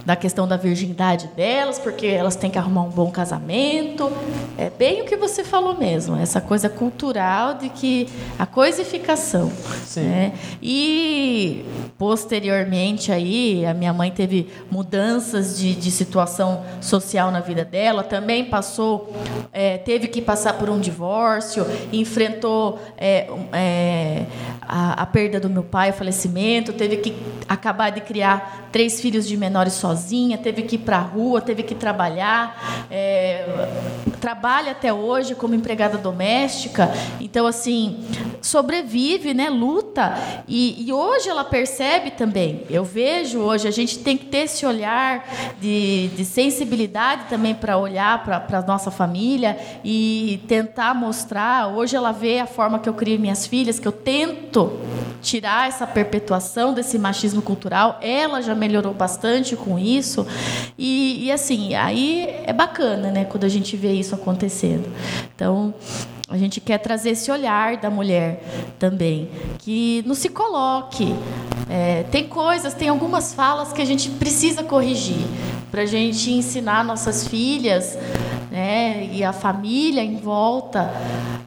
da questão da virgindade delas, porque elas têm que arrumar um bom casamento. É bem o que você falou mesmo, essa coisa cultural de que a coisificação. Sim. né? E posteriormente aí, a minha mãe teve mudanças de, de situação social na vida dela, também passou, é, teve que passar por um divórcio, enfrentou é, é, a, a perda do meu pai, o falecimento, teve que acabar de criar três filhos de menores sozinha, teve que ir para a rua, teve que trabalhar, é, trabalha até hoje como empregada doméstica, então assim sobrevive, né, luta e, e hoje ela percebe também. Eu vejo hoje a gente tem que ter esse olhar de, de sensibilidade também para olhar para a nossa família e tentar mostrar. Hoje ela vê a forma que eu crio minhas filhas, que eu tento tirar essa perpetuação desse machismo cultural. Ela já melhorou bastante com isso. E, e, assim, aí é bacana, né, quando a gente vê isso acontecendo. Então, a gente quer trazer esse olhar da mulher também, que não se coloque. É, tem coisas, tem algumas falas que a gente precisa corrigir para a gente ensinar nossas filhas né, e a família em volta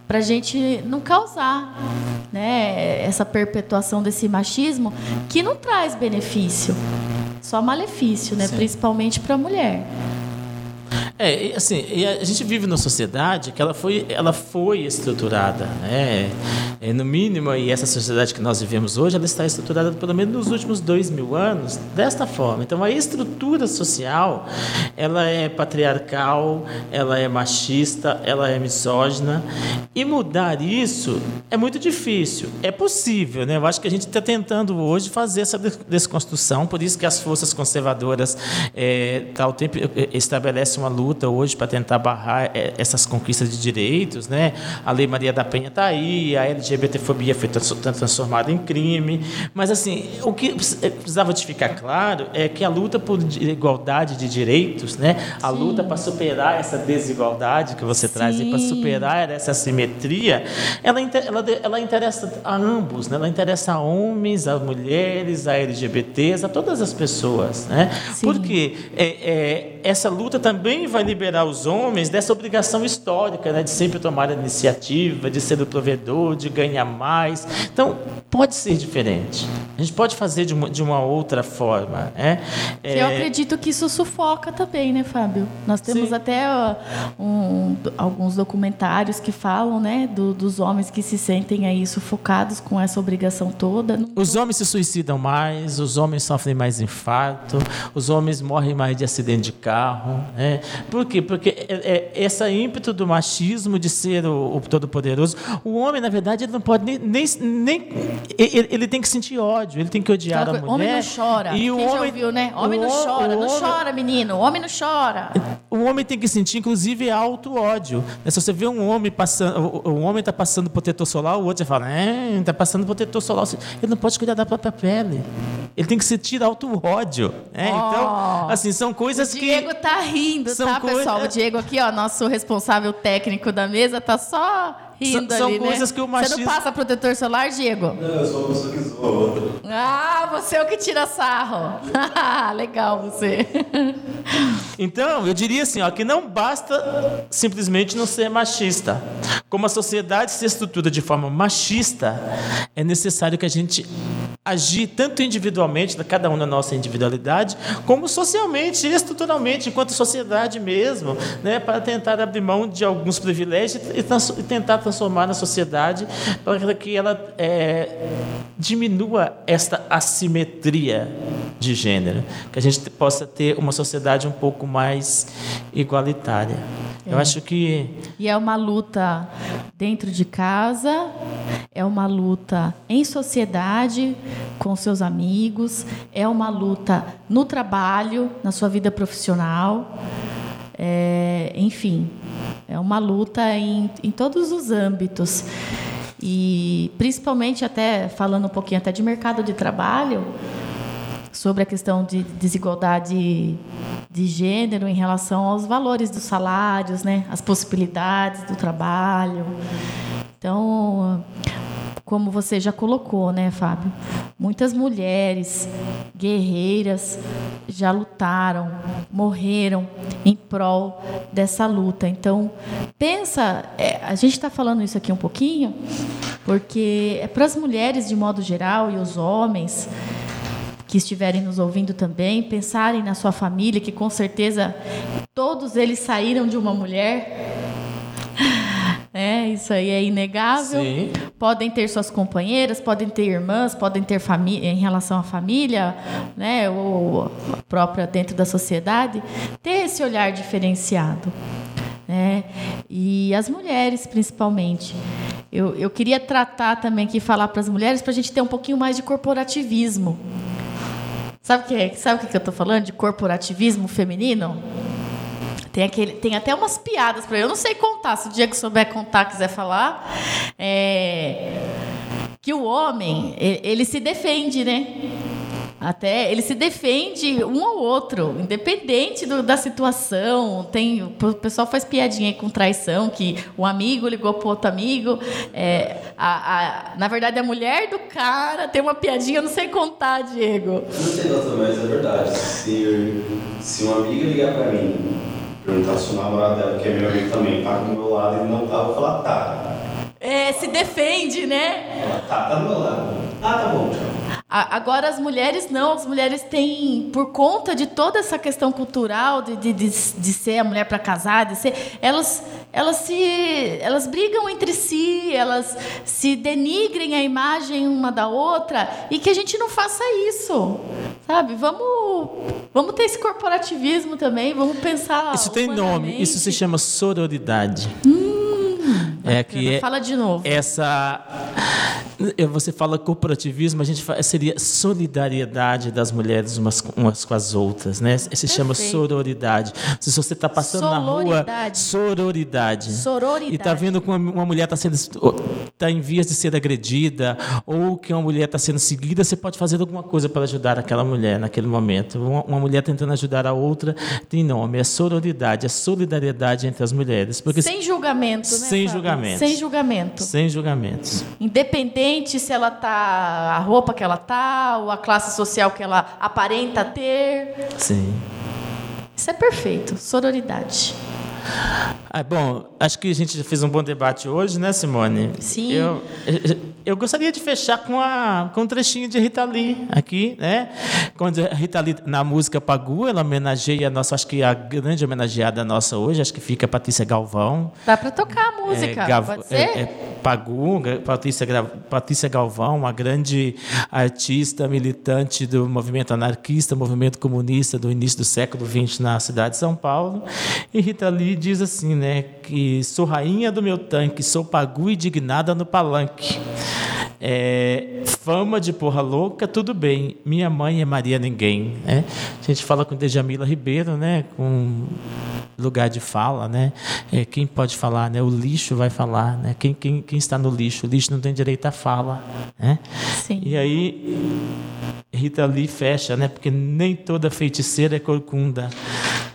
para a gente não causar né, essa perpetuação desse machismo que não traz benefício, só malefício, né, Sim. principalmente para a mulher. É, assim, a gente vive numa sociedade que ela foi, ela foi estruturada, né? É, no mínimo, e essa sociedade que nós vivemos hoje, ela está estruturada pelo menos nos últimos dois mil anos desta forma. Então, a estrutura social, ela é patriarcal, ela é machista, ela é misógina, e mudar isso é muito difícil. É possível, né? Eu acho que a gente está tentando hoje fazer essa des- desconstrução, por isso que as forças conservadoras é, tá, tempo, eh, estabelecem uma luta hoje para tentar barrar eh, essas conquistas de direitos, né? A Lei Maria da Penha está aí, a LGBTfobia foi trans- transformada em crime, mas assim, o que precis- precisava de ficar claro é que a luta por igualdade de direitos, né? A luta para superar essa desigualdade que você traz e para Sim. superar essa assimetria, ela, ela, ela interessa a ambos, né? Ela interessa a homens, a mulheres, a LGBTs, a todas as pessoas, né? Sim. Porque é, é, essa luta também vai liberar os homens dessa obrigação histórica, né? De sempre tomar a iniciativa, de ser o provedor, de ganhar ganha mais. Então, pode ser diferente. A gente pode fazer de uma, de uma outra forma. Né? É... Eu acredito que isso sufoca também, né, Fábio? Nós temos Sim. até um, alguns documentários que falam né, do, dos homens que se sentem aí sufocados com essa obrigação toda. Os homens se suicidam mais, os homens sofrem mais infarto, os homens morrem mais de acidente de carro. Né? Por quê? Porque é, é, esse ímpeto do machismo de ser o, o todo-poderoso, o homem, na verdade, ele não pode nem. nem, nem ele, ele, tem que sentir ódio, ele tem que odiar a mulher. Homem não chora. E o Quem homem, ouviu, né? Homem não chora, não homem, chora, menino. Homem não chora. O homem tem que sentir, inclusive, auto-ódio. Se você vê um homem passando, o, homem está passando protetor solar, o outro já fala, é, está passando protetor solar. Ele não pode cuidar da própria pele. Ele tem que sentir auto-ódio. Né? Oh, então, assim, são coisas que. O Diego tá rindo, tá, pessoal? O Diego aqui, ó, nosso responsável técnico da mesa, tá só rindo são, ali, são coisas né? que o machismo... Você não passa protetor solar, Diego? Não, eu sou uma pessoa que zoa outra. Ah, você é o que tira sarro. Legal você. Então, eu diria assim, ó, que não basta simplesmente não ser machista. Como a sociedade se estrutura de forma machista, é necessário que a gente agir tanto individualmente, cada um na nossa individualidade, como socialmente, estruturalmente, enquanto sociedade mesmo, né, para tentar abrir mão de alguns privilégios e, e tentar transformar na sociedade para que ela é, diminua esta assimetria de gênero, que a gente possa ter uma sociedade um pouco mais igualitária. É. Eu acho que. E é uma luta dentro de casa, é uma luta em sociedade, com seus amigos, é uma luta no trabalho, na sua vida profissional. É, enfim, é uma luta em, em todos os âmbitos. E principalmente até falando um pouquinho até de mercado de trabalho, sobre a questão de desigualdade de gênero em relação aos valores dos salários, né, as possibilidades do trabalho. Então, como você já colocou, né, Fábio? Muitas mulheres guerreiras já lutaram, morreram em prol dessa luta. Então, pensa, é, a gente está falando isso aqui um pouquinho, porque é para as mulheres de modo geral e os homens que estiverem nos ouvindo também, pensarem na sua família, que com certeza todos eles saíram de uma mulher. Isso aí é inegável. Sim. Podem ter suas companheiras, podem ter irmãs, podem ter família em relação à família, né, ou própria dentro da sociedade, ter esse olhar diferenciado. Né? E as mulheres, principalmente. Eu, eu queria tratar também aqui, falar para as mulheres, para a gente ter um pouquinho mais de corporativismo. Sabe o que, é? sabe o que eu estou falando? De corporativismo feminino? Tem, aquele, tem até umas piadas para eu não sei contar. Se o que souber contar, quiser falar, é, que o homem ele se defende, né? Até ele se defende um ao outro, independente do, da situação. Tem o pessoal faz piadinha com traição, que o amigo ligou para outro amigo. É, a, a, na verdade, a mulher do cara tem uma piadinha, eu não sei contar, Diego. Não sei nossa, mas é verdade. Se, se uma amiga ligar para mim, perguntar se o namorado dela, que é meu amigo também, tá do meu lado, ele não tá, eu vou falar, tá. É, se defende, né? Ela tá, tá do meu lado. Ah, tá bom, tchau. Agora as mulheres não, as mulheres têm, por conta de toda essa questão cultural de, de, de, de ser a mulher para casar, de ser, elas, elas se, elas brigam entre si, elas se denigrem a imagem uma da outra e que a gente não faça isso, sabe? Vamos, vamos ter esse corporativismo também, vamos pensar. Isso tem nome, isso se chama sororidade. Hum. É que é Fala de novo. Essa você fala corporativismo, a gente fala, seria solidariedade das mulheres umas, umas com as outras, né? Se Perfeito. chama sororidade. Se você está passando na rua, sororidade. Sororidade. E está vendo que uma, uma mulher está sendo está em vias de ser agredida ou que uma mulher está sendo seguida, você pode fazer alguma coisa para ajudar aquela mulher naquele momento. Uma, uma, mulher tentando ajudar a outra tem nome, é sororidade, é solidariedade entre as mulheres. Porque sem julgamento, né? Sem julgamento. Sem julgamento. Sem julgamentos. Independente se ela tá a roupa que ela tá ou a classe social que ela aparenta ter. Sim. Isso é perfeito, sororidade. Ah, bom, acho que a gente já fez um bom debate hoje, né, Simone? Sim. Eu, eu gostaria de fechar com, a, com um trechinho de Rita Lee aqui, né? Quando Rita Lee, na música Pagu, ela homenageia a nossa, acho que a grande homenageada nossa hoje, acho que fica a Patrícia Galvão. Dá para tocar a música, É, Gav- pode ser? é, é Pagu, Patrícia, Patrícia Galvão, uma grande artista militante do movimento anarquista, movimento comunista do início do século XX na cidade de São Paulo. E Rita Lee diz assim, né, que sou rainha do meu tanque, sou Pagu e dignada no palanque. É, fama de porra louca, tudo bem. Minha mãe é Maria Ninguém. Né? A gente fala com Dejamila Ribeiro, né? com lugar de fala. Né? É, quem pode falar? Né? O lixo vai falar. Né? Quem, quem, quem está no lixo? O lixo não tem direito à fala. Né? Sim. E aí, Rita Lee fecha, né? porque nem toda feiticeira é corcunda.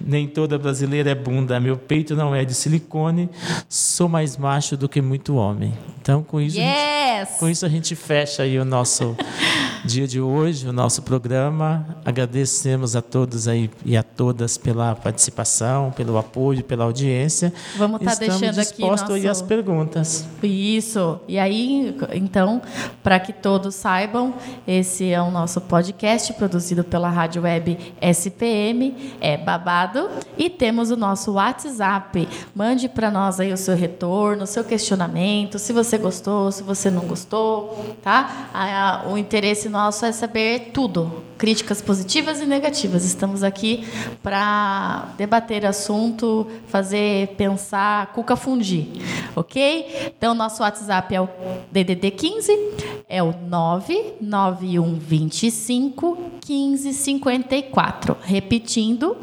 Nem toda brasileira é bunda. Meu peito não é de silicone. Sou mais macho do que muito homem. Então, com isso, a gente- Yes! com isso a gente fecha aí o nosso dia de hoje, o nosso programa. Agradecemos a todos aí e a todas pela participação, pelo apoio, pela audiência. Vamos tá Estamos deixando aqui dispostos aí nosso- às perguntas. Isso. E aí, então, para que todos saibam, esse é o nosso podcast produzido pela Rádio Web SPM, é babado, e temos o nosso WhatsApp. Mande para nós aí o seu retorno, o seu questionamento, se você gostou, se você não gostou, tá? Ah, O interesse nosso é saber tudo, críticas positivas e negativas. Estamos aqui para debater assunto, fazer pensar, cuca fundir, ok? Então, nosso WhatsApp é o DDD 15, é o 99125 1554. Repetindo,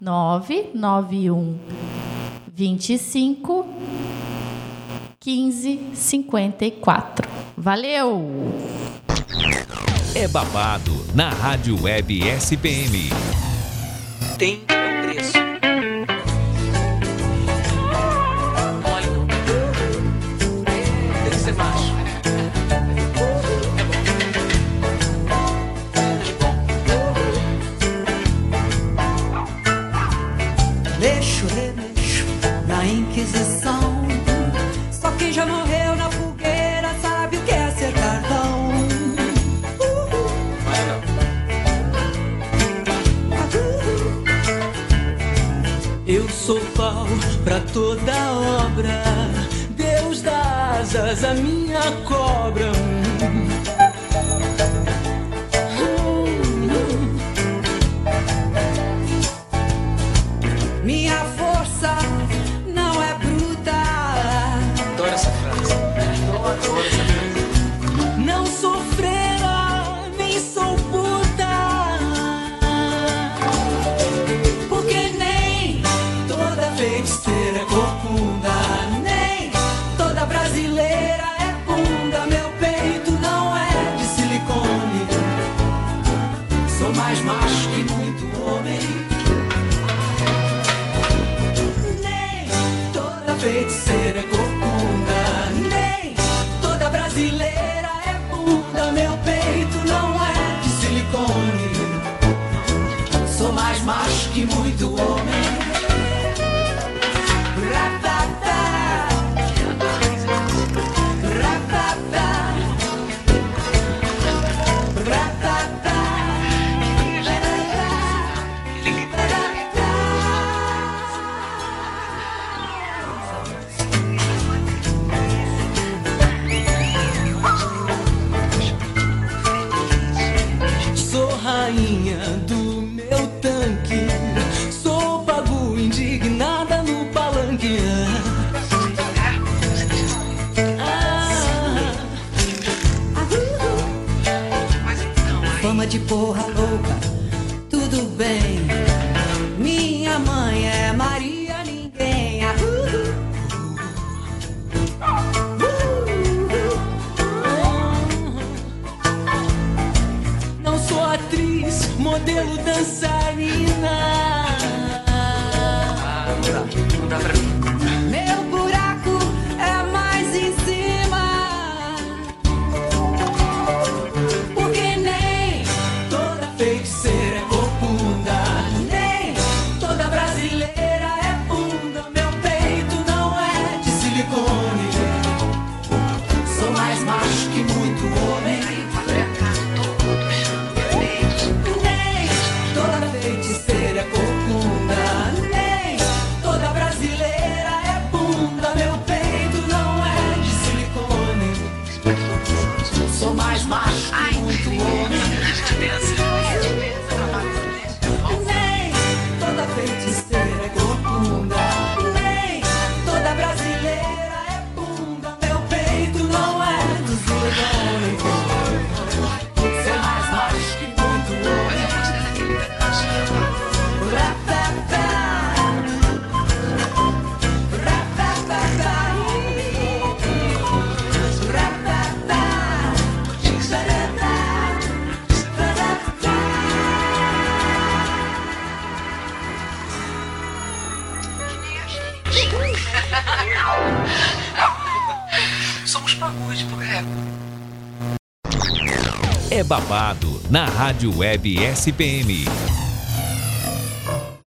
991 25 1554. Valeu! É babado na Rádio Web SPM. tem um preço. Olha, tem que ser macho. Leixo, remexo na Inquisição. Só quem já morreu sou pau pra toda obra. Deus dá asas à minha cobra. Na Rádio Web SPM.